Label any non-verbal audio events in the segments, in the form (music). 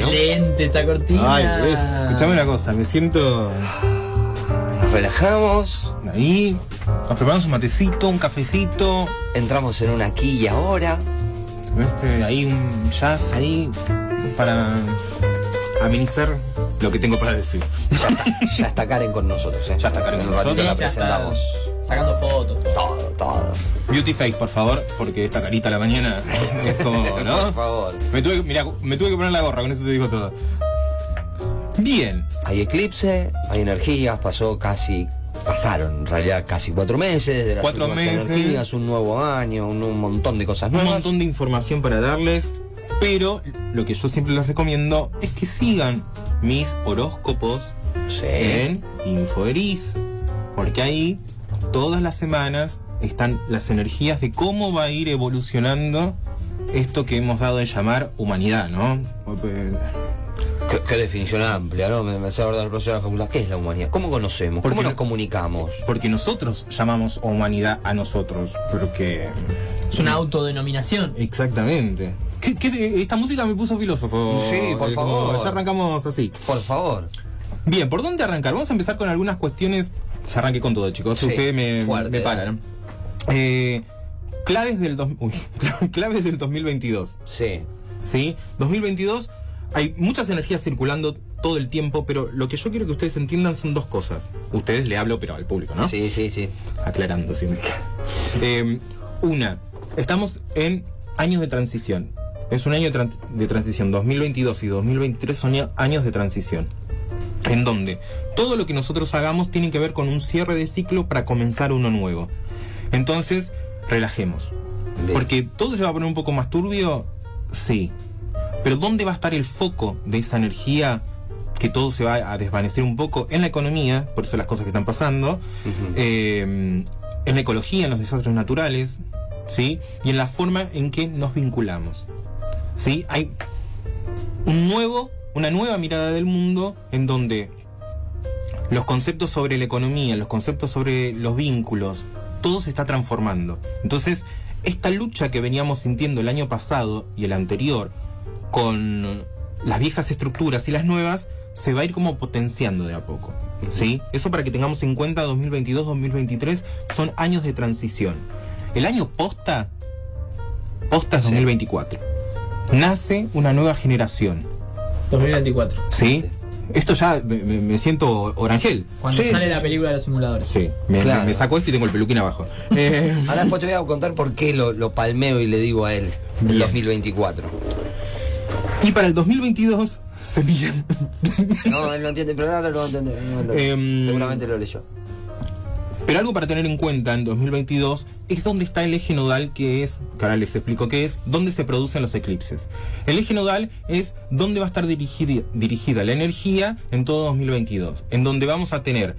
Excelente esta cortina. Ay, ves, escuchame una cosa, me siento Nos relajamos, ahí, nos preparamos un matecito, un cafecito, entramos en una aquí y ahora. este, ahí un jazz ahí para amenizar lo que tengo para decir. Ya está, ya está Karen con nosotros, ¿eh? Ya está Karen En con un nosotros. la presentamos. Sacando fotos. todo. Todo, todo. Beauty face, por favor, porque esta carita a la mañana (laughs) es como, Por ¿no? favor. Me tuve, mira, me tuve que poner la gorra, con eso te digo todo. Bien, Hay eclipse, hay energías, pasó casi, pasaron en realidad casi cuatro meses de las Cuatro meses. energías, un nuevo año, un, un montón de cosas un nuevas. montón de información para darles, pero lo que yo siempre les recomiendo es que sigan mis horóscopos Sí. en Infoeris, porque ahí todas las semanas están las energías de cómo va a ir evolucionando esto que hemos dado de llamar humanidad, ¿no? Qué, qué definición amplia, ¿no? Me, me hace acordar el profesor de la facultad. ¿Qué es la humanidad? ¿Cómo conocemos? Porque ¿Cómo nos no- comunicamos? Porque nosotros llamamos humanidad a nosotros, porque... Es una autodenominación. Exactamente. ¿Qué- qué- esta música me puso filósofo. Sí, por Eh, como favor. Ya arrancamos así. Por favor. Bien, ¿por dónde arrancar? Vamos a empezar con algunas cuestiones. Ya arranqué con todo, chicos. Sí, Ustedes me, fuerte, me paran. Eh, claves del dos- uy, (laughs) claves del 2022. Sí. ¿Sí? 2022 hay muchas energías circulando todo el tiempo, pero lo que yo quiero que ustedes entiendan son dos cosas. Ustedes le hablo, pero al público, ¿no? Sí, sí, sí. Aclarando, sí. Eh, una, estamos en años de transición. Es un año de, tran- de transición. 2022 y 2023 son años de transición. En donde todo lo que nosotros hagamos tiene que ver con un cierre de ciclo para comenzar uno nuevo. Entonces, relajemos. Bien. Porque todo se va a poner un poco más turbio, sí. Pero ¿dónde va a estar el foco de esa energía que todo se va a desvanecer un poco? En la economía, por eso las cosas que están pasando, eh, en la ecología, en los desastres naturales, ¿sí? Y en la forma en que nos vinculamos. ¿Sí? Hay un nuevo, una nueva mirada del mundo en donde los conceptos sobre la economía, los conceptos sobre los vínculos, todo se está transformando. Entonces, esta lucha que veníamos sintiendo el año pasado y el anterior con las viejas estructuras y las nuevas, se va a ir como potenciando de a poco. ¿Sí? Eso para que tengamos en cuenta 2022-2023 son años de transición. El año posta, posta es Sí. 2024. Nace una nueva generación. 2024. ¿Sí? Esto ya me, me- siento orangel. Cuando Sí, sale sí, la película de los simuladores. Sí, me, Claro. me saco esto y tengo el peluquín abajo. (laughs) Eh, Ahora después te voy a contar por qué lo, lo palmeo y le digo a él el Bien. 2024. y para el 2022 (laughs) se miran. No, él no entiende, pero ahora lo va a entender. no va a entender. Em, Seguramente lo leyó. Pero algo para tener en cuenta en 2022 es dónde está el eje nodal que es, que ahora les explico qué es, dónde se producen los eclipses. El eje nodal es dónde va a estar dirigida, la energía en todo 2022, en donde vamos a tener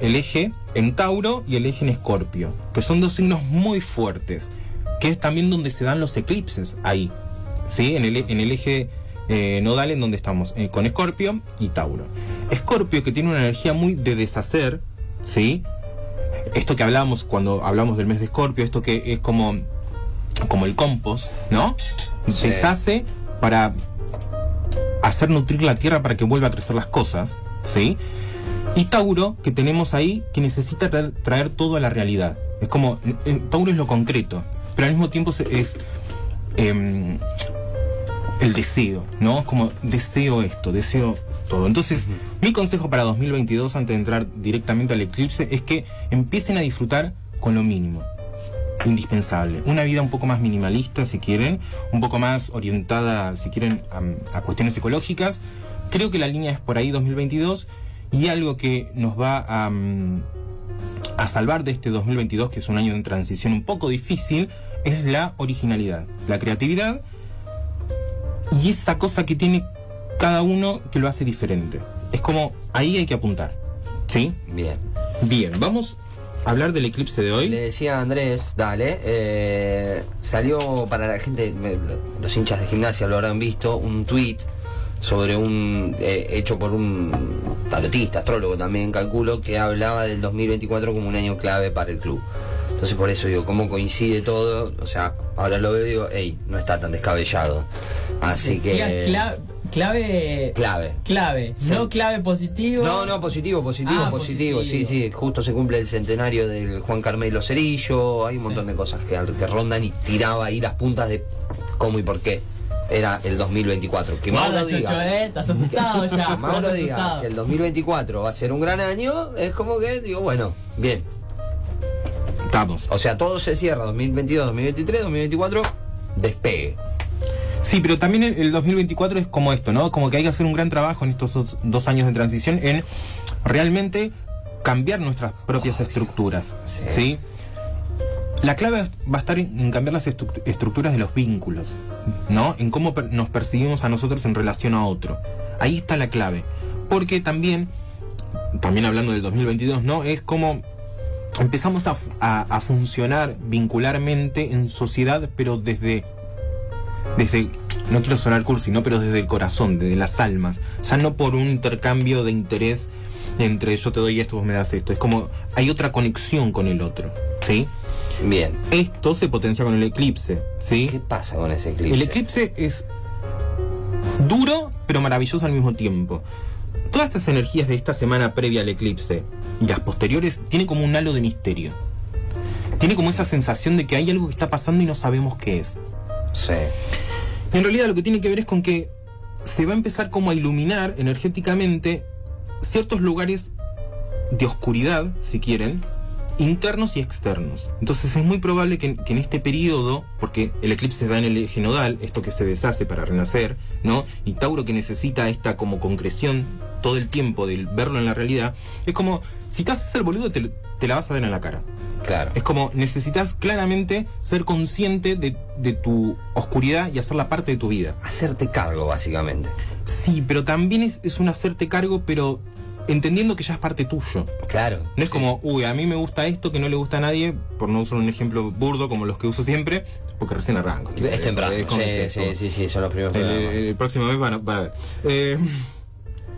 el eje en Tauro y el eje en Escorpio, que son dos signos muy fuertes, que es también donde se dan los eclipses ahí, ¿sí? En el, en el eje eh, nodal en donde estamos, eh, con Escorpio y Tauro. Escorpio que tiene una energía muy de deshacer, ¿sí? Esto que hablamos cuando hablamos del mes de Escorpio, esto que es como, como el compost, ¿no? Sí. Deshace para hacer nutrir la tierra para que vuelva a crecer las cosas, ¿sí? Y Tauro, que tenemos ahí, que necesita tra- traer todo a la realidad. Es como, eh, Tauro es lo concreto, pero al mismo tiempo es em, el deseo, ¿no? Es como, deseo esto, deseo todo. Entonces, mi consejo para 2022, antes de entrar directamente al eclipse, es que empiecen a disfrutar con lo mínimo indispensable. Una vida un poco más minimalista, si quieren, un poco más orientada, si quieren, a, a cuestiones ecológicas. Creo que la línea es por ahí 2022 y algo que nos va a, mm, a salvar de este 2022, que es un año de transición un poco difícil, es la originalidad, la creatividad y esa cosa que tiene cada uno que lo hace diferente. Es como, ahí hay que apuntar. ¿Sí? Bien. Bien, vamos a hablar del eclipse de Le hoy. decía a Andrés, dale, eh, salió para la gente, me- los hinchas de gimnasia lo habrán visto, un tweet sobre un eh, hecho por un tarotista, astrólogo también, calculo, que hablaba del 2024 como un año clave para el club. Entonces por eso digo, cómo coincide todo, o sea, ahora lo veo y digo, hey, no está tan descabellado. Así Decía que... cla- Clave. Clave. Clave. Sí. No clave positivo. No, no, positivo, positivo, Ah, positivo, positivo. Sí, sí, justo se cumple el centenario del Juan Carmelo Cerillo, hay un montón de cosas que, que rondan y tiraba ahí las puntas de cómo y por qué era el 2024. Que Guarda, Mauro Chocho, diga, eh. Estás asustado (laughs) ya. que Mauro diga que el 2024 va a ser un gran año, es como que digo, bueno, bien. Estamos. O sea, todo se cierra 2022, 2023, 2024, despegue. Sí, pero también el, el 2024 es como esto, ¿no? Como que hay que hacer un gran trabajo en estos dos, dos años de transición en realmente cambiar nuestras propias estructuras. Sí. Sí. La clave va a estar en, cambiar las estru- estructuras de los vínculos, ¿no? En cómo per- nos percibimos a nosotros en relación a otro. Ahí está la clave. Porque también, también hablando del 2022, ¿no? Es como empezamos a, f- a- a funcionar vincularmente en sociedad, pero desde desde, no quiero sonar cursi, ¿no? Pero desde el corazón, desde las almas. Ya no por un intercambio de interés entre yo te doy esto, vos me das esto. Es como, hay otra conexión con el otro, ¿sí? Bien. Esto se potencia con el eclipse, ¿sí? ¿Qué pasa con ese eclipse? El eclipse es duro, pero maravilloso al mismo tiempo. Todas estas energías de esta semana previa al eclipse y las posteriores tiene como un halo de misterio. Tiene como esa sensación de que hay algo que está pasando y no sabemos qué es. Sí. En realidad lo que tiene que ver es con que se va a empezar como a iluminar energéticamente ciertos lugares de oscuridad, si quieren, internos y externos. Entonces es muy probable que, que en este periodo, porque el eclipse se da en el eje nodal, esto que se deshace para renacer, ¿no? Y Tauro que necesita esta como concreción todo el tiempo de verlo en la realidad, es como, si te haces el boludo, te, te la vas a dar en la cara. Claro. Es como necesitas claramente ser consciente de, de tu oscuridad y hacerla parte de tu vida. Hacerte cargo, básicamente. Sí, pero también es, es un hacerte cargo, pero entendiendo que ya es parte tuyo. Claro. No es Sí. como, uy, a mí me gusta esto que no le gusta a nadie, por no usar un ejemplo burdo como los que uso siempre, porque recién arranco. Es temprano. es Sí, sí, sí, sí, son los primeros El, programas. el próximo mes van a, van a ver. Eh,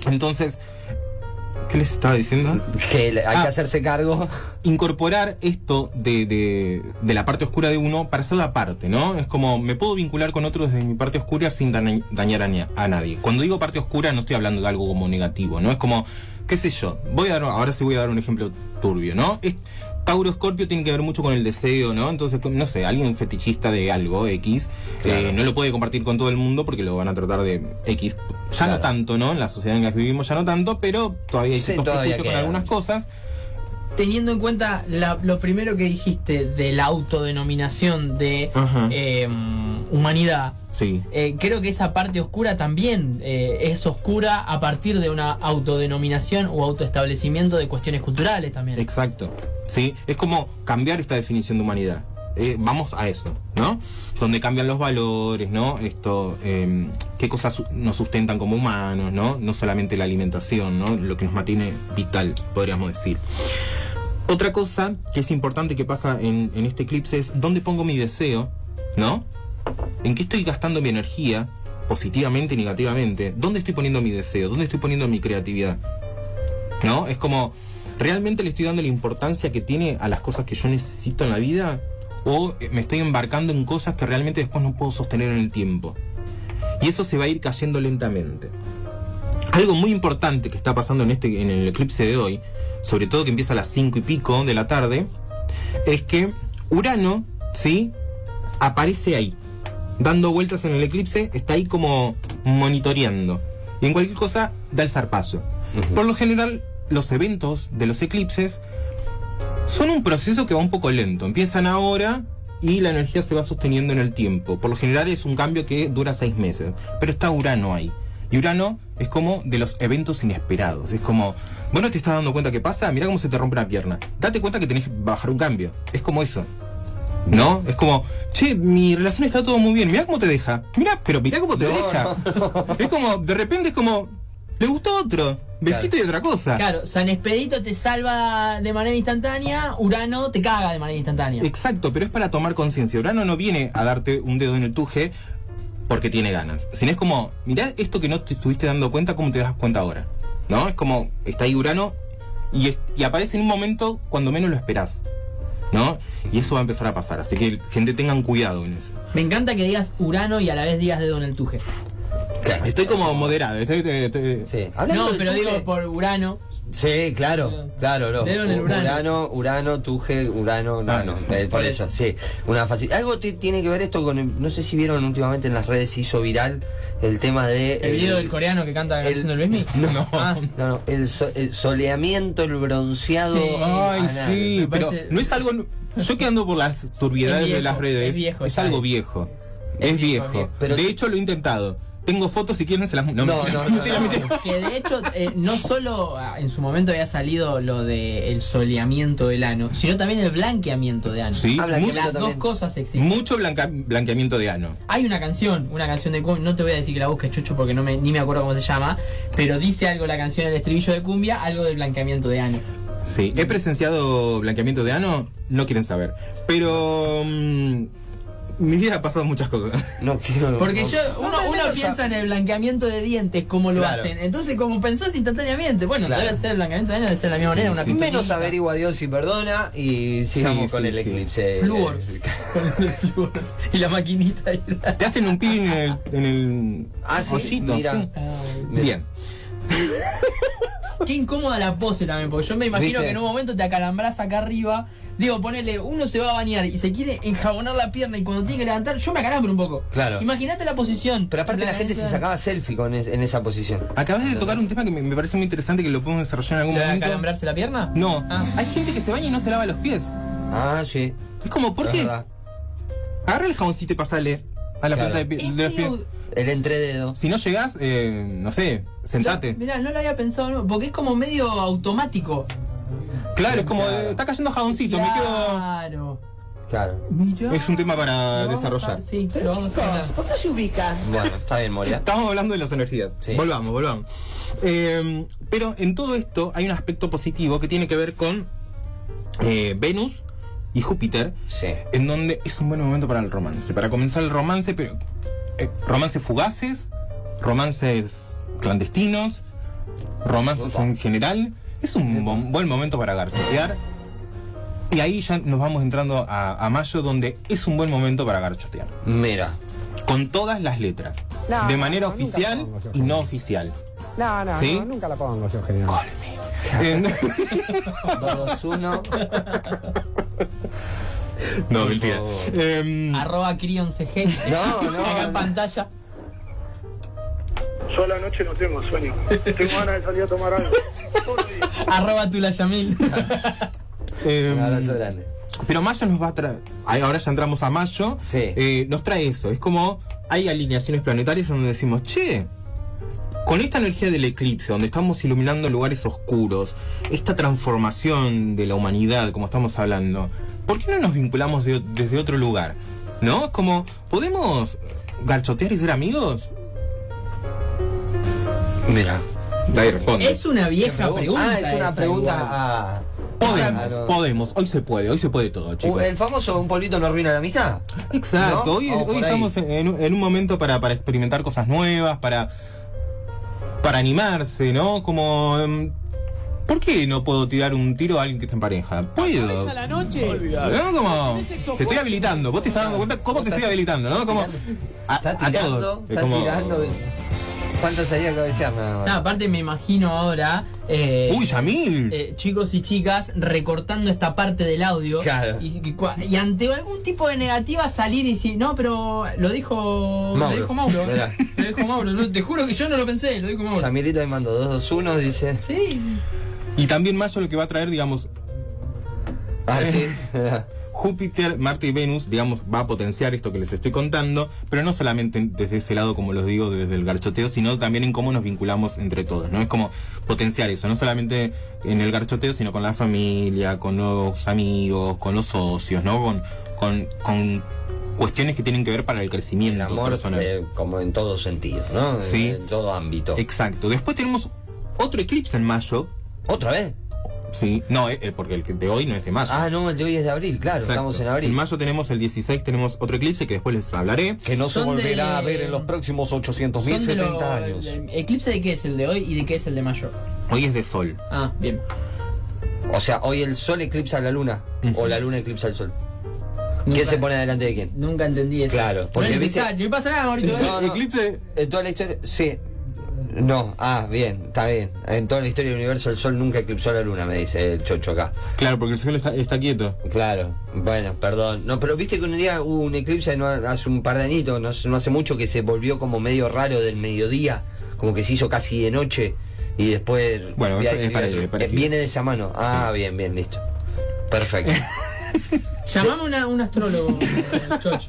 entonces, ¿qué les estaba diciendo? Que hay Ah. que hacerse cargo. incorporar esto de, de- de la parte oscura de uno para hacer la parte, ¿no? Es como, me puedo vincular con otro desde mi parte oscura sin daña- dañar a, ni- a nadie. Cuando digo parte oscura no estoy hablando de algo como negativo, ¿no? Es como, qué sé yo, voy a dar, ahora sí voy a dar un ejemplo turbio, ¿no? Es- Tauro Escorpio tiene que ver mucho con el deseo, ¿no? Entonces, no sé, alguien fetichista de algo, X, Claro. eh, no lo puede compartir con todo el mundo porque lo van a tratar de X. Ya Claro. no tanto, ¿no? En la sociedad en la que vivimos ya no tanto, pero todavía hay Sí, ciertos todavía prejuicios con algunas cosas. Teniendo en cuenta la- lo primero que dijiste de la autodenominación de eh, humanidad, Sí. eh, creo que esa parte oscura también eh, es oscura a partir de una autodenominación o autoestablecimiento de cuestiones culturales también. Exacto. ¿Sí? Es como cambiar esta definición de humanidad. Eh, vamos a eso, ¿no? Donde cambian los valores, ¿no? Esto, eh, qué cosas nos sustentan como humanos, ¿no? No solamente la alimentación, ¿no? Lo que nos mantiene vital, podríamos decir. Otra cosa que es importante que pasa en, en este eclipse es dónde pongo mi deseo, ¿no? ¿En qué estoy gastando mi energía, positivamente y negativamente? ¿Dónde estoy poniendo mi deseo? ¿Dónde estoy poniendo mi creatividad? ¿No? Es como, ¿realmente le estoy dando la importancia que tiene a las cosas que yo necesito en la vida? ¿O eh, me estoy embarcando en cosas que realmente después no puedo sostener en el tiempo? Y eso se va a ir cayendo lentamente. Algo muy importante que está pasando en, este, en el eclipse de hoy, sobre todo que empieza a las 5 y pico de la tarde, es que Urano, ¿sí? Aparece ahí, dando vueltas en el eclipse, está ahí como monitoreando. Y en cualquier cosa da el zarpazo. Por lo general, los eventos de los eclipses son un proceso que va un poco lento. Empiezan ahora y la energía se va sosteniendo en el tiempo. Por lo general es un cambio que dura seis meses. Pero está Urano ahí. Y Urano es como de los eventos inesperados. Es como, bueno, te estás dando cuenta que pasa, mira cómo se te rompe una pierna. Date cuenta que tenés que bajar un cambio. Es como eso. ¿No? Es como, che, mi relación está todo muy bien. Mira cómo te deja. Mira, pero mira cómo te No, deja. Es como, de repente es como, le gustó otro. Besito y otra cosa. Claro, San Expedito te salva de manera instantánea, Urano te caga de manera instantánea. Exacto, pero es para tomar conciencia. Urano no viene a darte un dedo en el tuje porque tiene ganas. Sino es como, mirá esto que no te estuviste dando cuenta, ¿cómo te das cuenta ahora? ¿No? Es como, está ahí Urano y, es- y aparece en un momento cuando menos lo esperás. ¿No? Y eso va a empezar a pasar. Así que, gente, tengan cuidado en eso. Me encanta que digas Urano y a la vez digas dedo en el tuje. Estoy como moderado. Estoy, estoy- Sí. No, pero Tuje- digo por Urano. Sí, claro, claro, no. El Urano. Urano, Urano, Tuje, Urano, no, Ah, sí. eh, por eso, sí. Una fácil. Algo ti- tiene que ver esto con, el- no sé si vieron últimamente en las redes se hizo viral el tema de El video del coreano que canta la el- del Luismi. No. Ah, No, no, el, so- el soleamiento, el bronceado. Sí. Ay, anal. sí, pero parece- no es algo. Yo que ando por las turbiedades viejo, de las redes, es viejo, es ya algo viejo. Es Es, viejo, viejo. viejo. Pero de hecho, lo he intentado. Tengo fotos si quieren, se las. No, No, no, no, no. Que de hecho, eh, no solo ah, en su momento había salido lo del soleamiento del ano, sino también el blanqueamiento de ano. Sí, Habla mu- que Las dos cosas existen. mucho blanca- blanqueamiento de ano. Hay una canción, una canción de cumbia, no te voy a decir que la busques Chucho porque no me, ni me acuerdo cómo se llama, pero dice algo la canción, el estribillo de cumbia, algo del blanqueamiento de ano. Sí, he presenciado blanqueamiento de ano, no quieren saber. Pero. mm, mi vida ha pasado muchas cosas. (laughs) No quiero. Porque no- yo, uno, no, uno menos piensa a- en el blanqueamiento de dientes, cómo lo Claro. hacen. Entonces, como pensás instantáneamente, bueno, Claro. debe ser el blanqueamiento de ano, debe ser la misma Sí, manera, una sí. Menos averigua Dios y perdona y sigamos Sí, con sí, el sí. eclipse. Flúor. (laughs) Con el flúor. Y la maquinita ahí. (laughs) Te hacen un peeling en el. En el Ah, mira. sí. Ay, Bien. Qué incómoda la pose también, porque yo me imagino ¿Viste? que en un momento te acalambras acá arriba. Digo, ponele, uno se va a bañar y se quiere enjabonar la pierna y cuando tiene que levantar, yo me acalambro un poco. Claro. Imagínate la posición. Pero aparte la gente se sacaba selfie con es- en esa posición. Acabas de tocar un tema que me, me parece muy interesante que lo podemos desarrollar en algún ¿Lo de momento. acalambrarse la pierna? No, Ah. hay gente que se baña y no se lava los pies. Ah, sí. Es como, ¿por qué? Agarra el jaboncito y pasale a la Claro. punta de, de los pies. El entrededo. Si no llegas, eh, no sé, sentate. Lo- Mirá, no lo había pensado, no, porque es como medio automático. Claro, es como, Claro. eh, está cayendo jaboncito, me quedo... Claro. Claro. Mirá. Es un tema para desarrollar. a- sí, hablar. ¿por qué se ubican? Bueno, está bien, Moria. Estamos hablando de las energías. Sí. Volvamos, volvamos. Eh, pero en todo esto hay un aspecto positivo que tiene que ver con eh, Venus y Júpiter, Sí. en donde es un buen momento para el romance. Para comenzar el romance, pero eh, romances fugaces, romances clandestinos, romances Opa. en general. Es un bon- buen momento para garchotear. Y ahí ya nos vamos entrando a, a mayo, donde es un buen momento para garchotear. Mira. Con todas las letras. No, de manera no, oficial pongo y no oficial. No, no, ¿Sí? no, nunca la pongo yo, generalmente. Eh, 2, 1. (laughs) (laughs) (laughs) no, Por mentira. Em, Arroba Crion CG. (laughs) No, (laughs) no, Acá en no. pantalla. Yo a la noche no tengo sueño. Tengo ganas de salir a tomar algo. Arroba Tulayamil. em, Un abrazo grande. Pero mayo nos va a traer. Ahora ya entramos a mayo. Sí. eh, nos trae eso. Es como hay alineaciones planetarias donde decimos, che, con esta energía del eclipse, donde estamos iluminando lugares oscuros, esta transformación de la humanidad, como estamos hablando, ¿por qué no nos vinculamos de- desde otro lugar? ¿No? Como, ¿podemos garchotear y ser amigos? Mira. Ahí responde. Es una vieja pregunta. Ah, es una pregunta igual. a. Podemos, Claro. podemos, hoy se puede, hoy se puede todo, chicos. El famoso un polito no arruina la amistad. Exacto, ¿No? hoy, hoy estamos en, en un- en un momento para, para experimentar cosas nuevas, para, para animarse, ¿no? Como... ¿Por qué no puedo tirar un tiro a alguien que está en pareja? Puedo. la noche? ¿No? Como, te estoy habilitando, vos te estás dando cuenta cómo te estoy habilitando, ¿no? Como, a, Está a tirando, está como- tirando. ¿Cuánto sería nada más? No, aparte me imagino ahora. eh, Uy, Yamil. eh, chicos y chicas recortando esta parte del audio Claro. y, y cua- y ante algún tipo de negativa salir y decir no pero lo dijo Mauro. lo dijo Mauro (laughs) lo dijo Mauro no, te juro que yo no lo pensé lo dijo Mauro Yamilito me mandó 221, dice. sí Y también Mayo lo que va a traer, digamos, Ah, sí. (laughs) Júpiter, Marte y Venus, digamos, va a potenciar esto que les estoy contando, pero no solamente desde ese lado, como los digo, desde el garchoteo, sino también en cómo nos vinculamos entre todos, ¿no? Es como potenciar eso, no solamente en el garchoteo, sino con la familia, con los amigos, con los socios, ¿no? Con, con, con cuestiones que tienen que ver para el crecimiento El amor, personal. eh, como en todo sentido, ¿no? Sí. En todo ámbito. Exacto. Después tenemos otro eclipse en mayo. ¿Otra vez? Sí, no, eh, eh, porque el de hoy no es de mayo. Ah, no, el de hoy es de abril, claro, Exacto. estamos en abril. En mayo tenemos el 16, tenemos otro eclipse que después les hablaré. Que no se volverá de- a ver en los próximos 800 mil, Son de 70 lo- años. el- ¿Eclipse de qué es el de hoy y de qué es el de mayo? Hoy es de sol. Ah, bien. O sea, hoy el sol eclipsa la luna. O la luna eclipsa el sol. ¿Quién Nunca- se pone adelante de quién? Nunca entendí eso. Claro, no porque es viste- necesario, no pasa nada, Maurito. No, no. Eclipse. En toda la historia, sí. No, ah, bien, está bien. En toda la historia del universo el sol nunca eclipsó a la luna, me dice el chocho acá. Claro, porque el sol está, está quieto. Claro, bueno, perdón. No, pero viste que un día hubo un eclipse no, hace un par de añitos, no, no hace mucho, que se volvió como medio raro del mediodía, como que se hizo casi de noche y después... Bueno, vi- es- vi-. Viene de esa mano. Ah, bien, bien, listo. Perfecto. (laughs) Llamame a una- un astrólogo, (laughs) Chocho.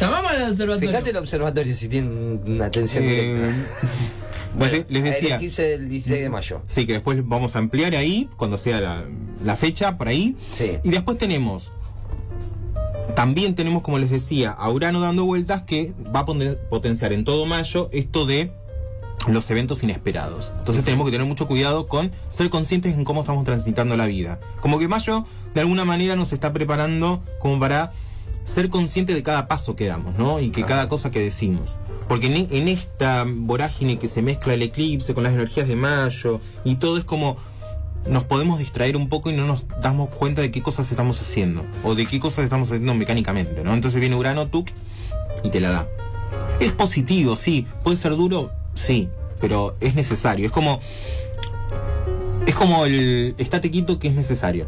Llamame al observatorio. Fíjate el observatorio si tienen una atención. Eh, directa. (laughs) bueno, les El decía. del 16 de mayo. Sí, que después vamos a ampliar ahí, cuando sea la, la fecha, por ahí. Sí. Y después tenemos, también tenemos, como les decía, a Urano dando vueltas que va a potenciar en todo mayo esto de los eventos inesperados. Entonces tenemos que tener mucho cuidado con ser conscientes en cómo estamos transitando la vida. Como que mayo de alguna manera nos está preparando como para ser conscientes de cada paso que damos, ¿no? Y que cada cosa que decimos. Porque en, en esta vorágine que se mezcla el eclipse con las energías de mayo y todo es como nos podemos distraer un poco y no nos damos cuenta de qué cosas estamos haciendo o de qué cosas estamos haciendo mecánicamente, ¿no? Entonces viene Urano, tú y te la da. Es positivo, sí. Puede ser duro, sí. Pero es necesario. Es como. Es como el. Estate quieto que es necesario.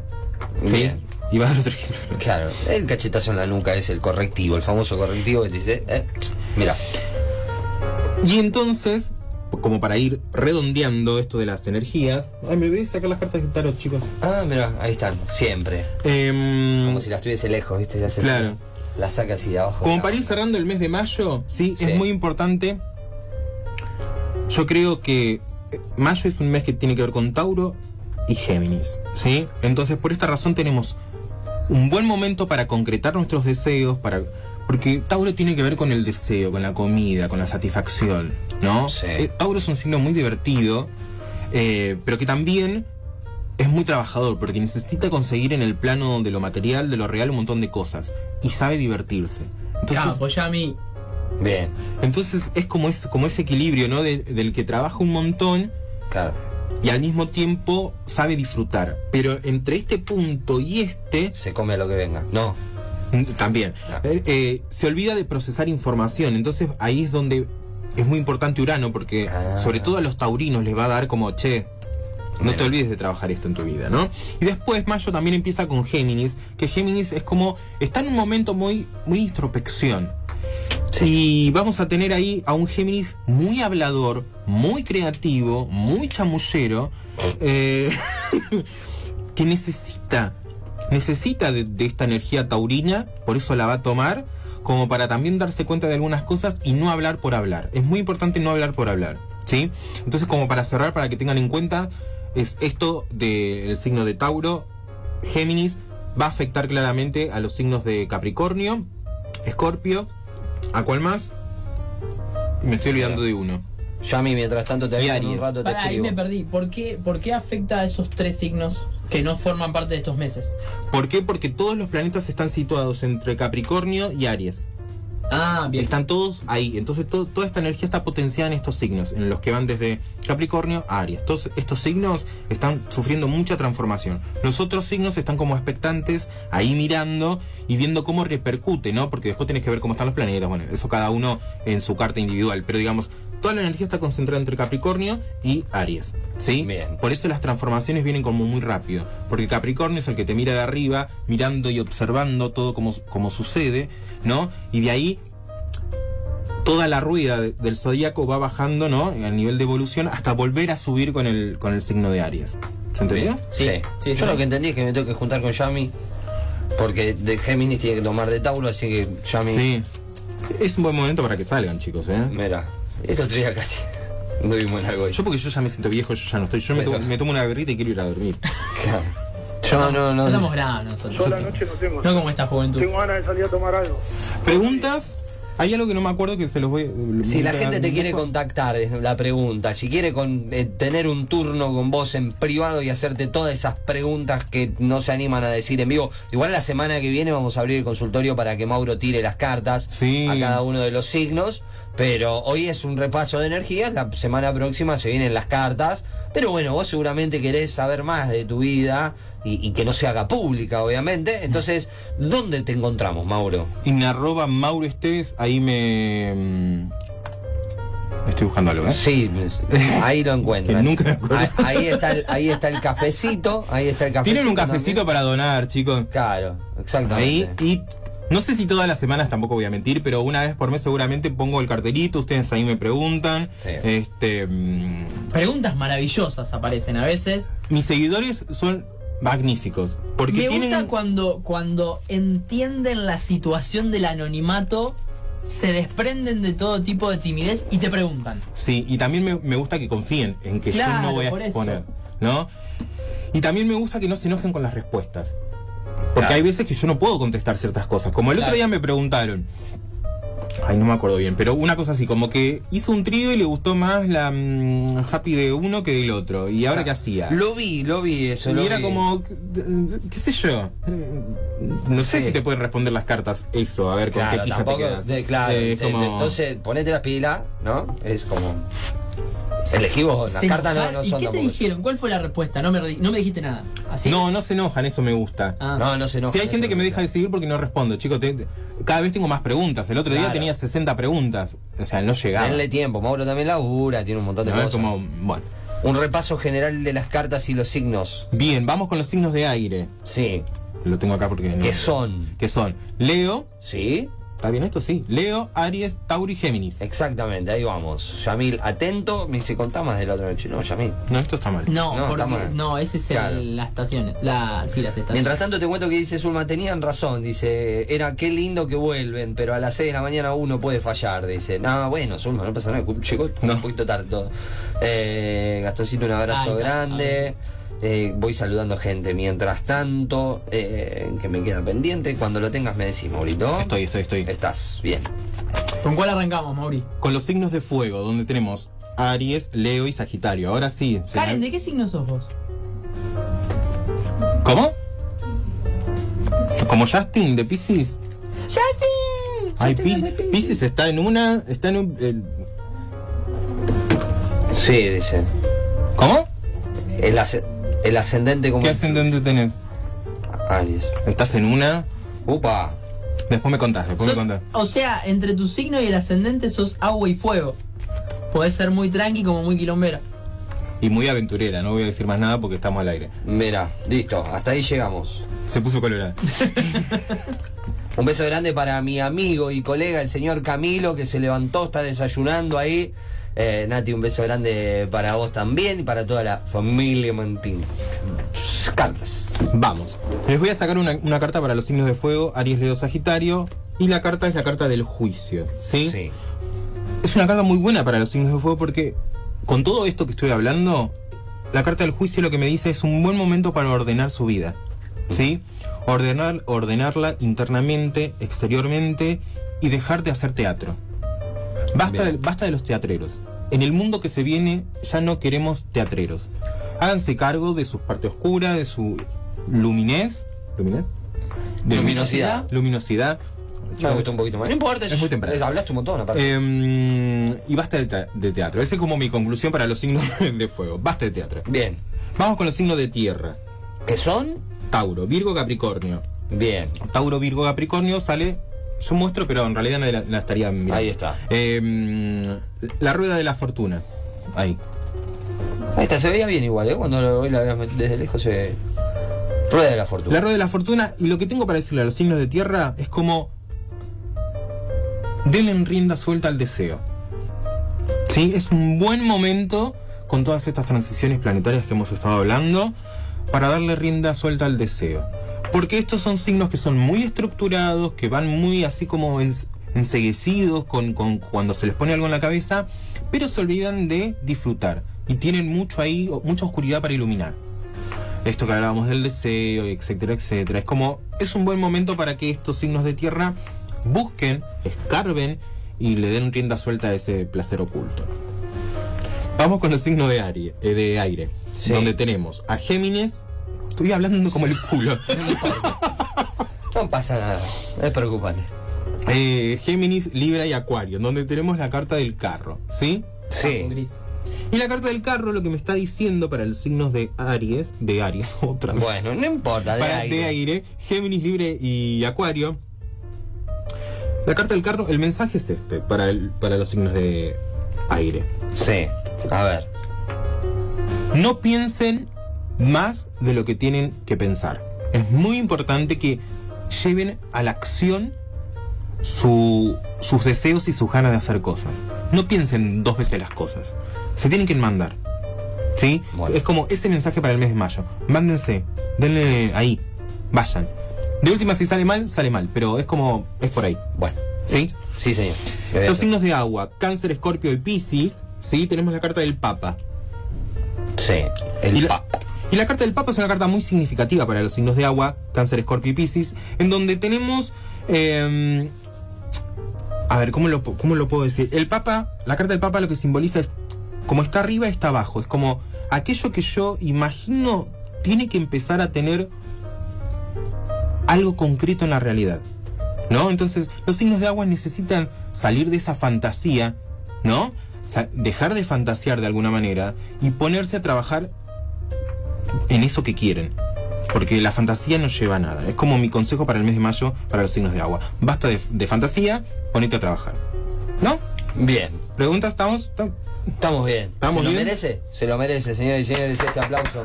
¿Sí? Bien. Y va a dar otro ejemplo. Claro, el cachetazo en la nuca es el correctivo, el famoso correctivo que te dice, eh, mira, (laughs) Y entonces, como para ir redondeando esto de las energías. Ay, me voy a sacar las cartas de tarot, chicos. ah, mira, ahí están, siempre. Em, Como si las tuviese lejos, ¿viste? Las Claro. Las saca así de abajo. Como para ir cerrando el mes de mayo, sí, Sí. es muy importante. Yo creo que eh, mayo es un mes que tiene que ver con Tauro y Géminis, ¿sí? Entonces, por esta razón tenemos un buen momento para concretar nuestros deseos, para porque Tauro tiene que ver con el deseo, con la comida, con la satisfacción, ¿no? Sí. Eh, Tauro es un signo muy divertido, eh, pero que también es muy trabajador porque necesita conseguir en el plano de lo material, de lo real, un montón de cosas y sabe divertirse. Entonces, Claro, pues ya a mí. Bien, entonces es como, es como ese equilibrio, ¿no? De- del que trabaja un montón claro. y al mismo tiempo sabe disfrutar. Pero entre este punto y este, Se come a lo que venga. No, también, eh, eh, se olvida de procesar información. Entonces ahí es donde es muy importante Urano, porque Ah. sobre todo a los taurinos les va a dar como, che, no te olvides de trabajar esto en tu vida, ¿no? Y después Mayo también empieza con Géminis, que Géminis es como, está en un momento muy, muy introspección. Y vamos a tener ahí a un Géminis muy hablador, muy creativo, muy chamullero, eh, (laughs) que necesita, necesita de, de esta energía taurina, por eso la va a tomar, como para también darse cuenta de algunas cosas y no hablar por hablar. Es muy importante no hablar por hablar, ¿sí? Entonces, como para cerrar, para que tengan en cuenta, es esto del signo de Tauro, Géminis, va a afectar claramente a los signos de Capricornio, Escorpio, ¿a cuál más? Me estoy olvidando de uno. yo a mí mientras tanto te un rato te Pará, ahí me perdí. ¿Por qué, ¿Por qué afecta a esos tres signos que no forman parte de estos meses? ¿Por qué? Porque todos los planetas están situados entre Capricornio y Aries. Ah, bien. Están todos ahí. Entonces to- toda esta energía está potenciada en estos signos, en los que van desde Capricornio a Aries. Todos estos signos están sufriendo mucha transformación. Los otros signos están como expectantes, ahí mirando y viendo cómo repercute, ¿no? Porque después tenés que ver cómo están los planetas. Bueno, eso cada uno en su carta individual. Pero digamos, toda la energía está concentrada entre Capricornio y Aries. ¿Sí? Bien. Por eso las transformaciones vienen como muy rápido. Porque Capricornio es el que te mira de arriba, mirando y observando todo como, como sucede, ¿no? Y de ahí toda la rueda de- del zodíaco va bajando, ¿no? Al nivel de evolución hasta volver a subir con el, con el signo de Aries. ¿Se entendió? Sí. Sí, Yo sí. lo que entendí es que me tengo que juntar con Yami. Porque de Géminis tiene que tomar de Tauro, así que Yami. Sí. Es un buen momento para que salgan, chicos, ¿eh? Mira, el otro día casi. No vimos algo. Yo porque yo ya me siento viejo, yo ya no estoy. Yo me, tomo, me tomo una berrita y quiero ir a dormir. Yo no, Ya estamos no. grandes nosotros. Yo a la noche no tengo. No como esta juventud. Tengo ganas de salir a tomar algo. ¿Preguntas? Hay algo que no me acuerdo que se los voy Si la gente te quiere contactar, es la pregunta. Si quiere con- eh, tener un turno con vos en privado y hacerte todas esas preguntas que no se animan a decir en vivo. Igual la semana que viene vamos a abrir el consultorio para que Mauro tire las cartas Sí. a cada uno de los signos. Pero hoy es un repaso de energías, la semana próxima se vienen las cartas. Pero bueno, vos seguramente querés saber más de tu vida y, y que no se haga pública, obviamente. Entonces, ¿dónde te encontramos, Mauro? En arroba Mauro Esteves, ahí me. mm, estoy buscando algo, ¿eh? Sí, (laughs) ahí lo encuentran. Nunca. Ahí, ahí está el, ahí está el cafecito, ahí está el cafecito. Tienen un cafecito también. para donar, chicos. Claro, Ahí, exactamente. y no sé si todas las semanas tampoco voy a mentir, pero una vez por mes seguramente pongo el cartelito, ustedes ahí me preguntan. Sí. Este, mm, Preguntas maravillosas aparecen a veces. mis seguidores son magníficos. Porque Me tienen. gusta cuando, cuando entienden la situación del anonimato, se desprenden de todo tipo de timidez y te preguntan. Sí, y también me, me gusta que confíen en que yo no voy a eso. exponer, ¿no? Y también me gusta que no se enojen con las respuestas. Porque Claro. hay veces que yo no puedo contestar ciertas cosas. Como el otro día me preguntaron. Ay, no me acuerdo bien, pero una cosa así, como que hizo un trío y le gustó más la mm, happy de uno que del otro. ¿Y ahora qué hacía? Lo vi, lo vi eso. y lo era vi. como, qué sé yo. No sé Sí. si te pueden responder las cartas eso, a ver con Claro, qué pija te tampoco. quedas. de- claro, Eh, como- entonces ponete la pila, ¿no? Es como. Elegí vos, las cartas no, enojaron. no ¿Y son qué te tampoco- dijeron? ¿Cuál fue la respuesta? No me, re- no me dijiste nada. ¿Así? No, no se enojan, eso me gusta. Ah. No, no se enoja. Si hay gente que me deja de seguir porque no respondo, chicos, te- te- cada vez tengo más preguntas. El otro día Claro. tenía 60 preguntas, o sea, no llegaba. Denle tiempo, Mauro también labura, tiene un montón de No, es cosas. como, bueno. Un repaso general de las cartas y los signos. Bien, vamos con los signos de aire. Sí. Lo tengo acá porque no- ¿Qué son? Que son Leo, ¿Sí? ¿Está bien esto? Sí. Leo, Aries, Tauro y Géminis. Exactamente, ahí vamos. Yamil, atento, me dice contá más de la otra noche. No, Yamil. No, esto está mal. No, No, porque mal. no, ese es el- Claro. las estaciones. La, sí, las estaciones. Mientras tanto te cuento que dice Zulma, tenían razón, dice, era qué lindo que vuelven, pero a las 6 de la mañana uno puede fallar, dice, no, bueno, Zulma, no pasa nada, llegó No. un poquito tarde todo. Eh, Gastoncito, un abrazo grande. Eh, voy saludando gente. Mientras tanto, eh, que me queda pendiente, cuando lo tengas me decís, Maurito. Estoy, estoy, estoy. Estás bien. ¿Con cuál arrancamos, Mauri? Con los signos de fuego, donde tenemos Aries, Leo y Sagitario. Ahora sí. Karen, ¿de qué signo sos vos? ¿Cómo? Como Justin de Pisces. ¡Justin! Ay, Justin es de Pis- Piscis. Pisces está en una. Está en un. el- Sí, dice. ¿Cómo? El, el ascendente como... ¿Qué ascendente tenés? Aries. Estás en una. Upa. Después me contás, después me contás. o sea, entre tu signo y el ascendente sos agua y fuego. Podés ser muy tranqui como muy quilombera. Y muy aventurera, no voy a decir más nada porque estamos al aire. Mira, listo, hasta ahí llegamos. Se puso colorada. (laughs) Un beso grande para mi amigo y colega, el señor Camilo, que se levantó, está desayunando ahí. Eh, Nati, un beso grande para vos también y para toda la familia Mantín. Cartas. Vamos. Les voy a sacar una, una carta para los signos de fuego, Aries, Leo, Sagitario. Y la carta es la carta del juicio. ¿sí? Es una carta muy buena para los signos de fuego porque con todo esto que estoy hablando, la carta del juicio lo que me dice es un buen momento para ordenar su vida. ¿Sí? Ordenar, ordenarla internamente, exteriormente y dejar de hacer teatro. Basta de, basta de los teatreros. En el mundo que se viene ya no queremos teatreros. Háganse cargo de su parte oscura, de su luminez. ¿Luminez? De Luminosidad. Luminosidad. Me gustó un poquito más. No importa, Es muy temprano. Hablaste un montón, aparte. Eh, y basta de, te- de teatro. Esa es como mi conclusión para los signos (laughs) de fuego. Basta de teatro. Bien. Vamos con los signos de tierra. ¿Qué son? Tauro, Virgo, Capricornio. Bien. Tauro, Virgo, Capricornio sale. Yo muestro, pero en realidad nadie la, la estaría mirando. Ahí está. Eh, la rueda de la fortuna. Ahí. Ahí está, se veía bien igual, ¿eh? Cuando lo- la desde lejos se ve. Rueda de la fortuna. La rueda de la fortuna. Y lo que tengo para decirle a los signos de tierra es como. Denle rienda suelta al deseo. ¿Sí? Es un buen momento con todas estas transiciones planetarias que hemos estado hablando para darle rienda suelta al deseo. Porque estos son signos que son muy estructurados, que van muy así como ens- enseguecidos con, con cuando se les pone algo en la cabeza, pero se olvidan de disfrutar y tienen mucho ahí, mucha oscuridad para iluminar esto que hablábamos del deseo, etcétera, etcétera. Es como, es un buen momento para que estos signos de tierra busquen, escarben y le den rienda suelta a ese placer oculto. Vamos con los signos de, aire, eh, de aire, Sí. donde tenemos a Géminis. Estoy hablando como el culo. (laughs) No pasa nada, no es preocupante. eh, Géminis, Libra y Acuario, donde tenemos la carta del carro, ¿sí? Sí. Gris. Y la carta del carro lo que me está diciendo para los signos de Aries, de Aries, (laughs) otra vez. Bueno, no importa, de para aire. de aire, Géminis, Libre y Acuario. La carta del carro, el mensaje es este para, el- para los signos de aire. Sí. A ver. No piensen más de lo que tienen que pensar. Es muy importante que lleven a la acción su- sus deseos y sus ganas de hacer cosas. No piensen dos veces las cosas. Se tienen que mandar. ¿Sí? Bueno. Es como ese mensaje para el mes de mayo. Mándense, denle ahí, vayan. De última, si sale mal, sale mal, pero es como, es por ahí. Bueno. ¿Sí? Sí, señor. Los signos de agua, cáncer, escorpio y piscis, ¿sí? Tenemos la carta del Papa. Sí. El la, Papa. Y la carta del Papa es una carta muy significativa para los signos de agua, Cáncer, Escorpio y Piscis, en donde tenemos... eh, a ver, ¿cómo lo, ¿cómo lo puedo decir? El Papa, la carta del Papa lo que simboliza es, como está arriba, está abajo. Es como aquello que yo imagino tiene que empezar a tener algo concreto en la realidad. ¿No? Entonces, los signos de agua necesitan salir de esa fantasía, ¿no? Dejar de fantasear de alguna manera y ponerse a trabajar en eso que quieren. Porque la fantasía no lleva a nada. Es como mi consejo para el mes de mayo para los signos de agua. Basta de, de fantasía, ponete a trabajar. ¿No? Bien. ¿Preguntas? ¿Estamos? ¿Estamos? Estamos bien. ¿Estamos ¿Se lo merece? Se lo merece, señores y señores, este aplauso.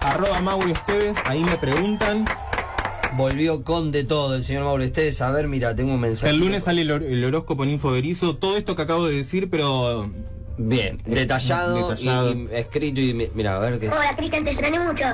Arroba Mauro Esteves, ahí me preguntan. Volvió con de todo el señor Mauro Esteves. A ver, mira, tengo un mensaje. El lunes sale el, hor- el horóscopo en Infoberizo. Todo esto que acabo de decir, pero Bien, detallado, detallado. Y, y escrito y mi- mira, a ver qué. Hola, Cristian, te extrañé mucho.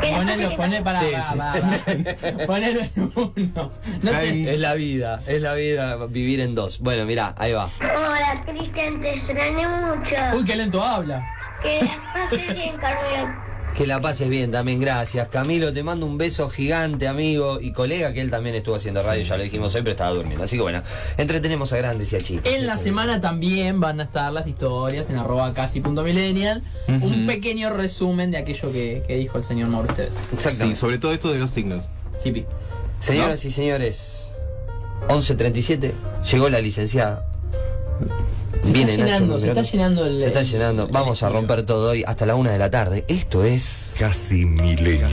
¿Qué les pasa Ponelo, que- poné para. Sí, para- (laughs) Ponelo en uno. No te- Es la vida, es la vida vivir en dos. Bueno, mira, ahí va. Hola, Cristian, te extrañé mucho. Uy, qué lento habla. Que la pases bien, Carmelo. Que la pases bien también, gracias. Camilo, te mando un beso gigante, amigo y colega, que él también estuvo haciendo radio, ya lo dijimos hoy, pero estaba durmiendo. Así que bueno, entretenemos a grandes y a chicos. En la semana también van a estar las historias en arroba casi.millennial. Un pequeño resumen de aquello que, que dijo el señor Mauro ustedes. sí, sobre todo esto de los signos. Sí, Pi. Señoras y señores, 11.37, llegó la licenciada. Se Viene está Nacho llenando, se está llenando el. Se está el- llenando. el Vamos a romper todo hoy hasta la una de la tarde. Esto es. Casi milenia.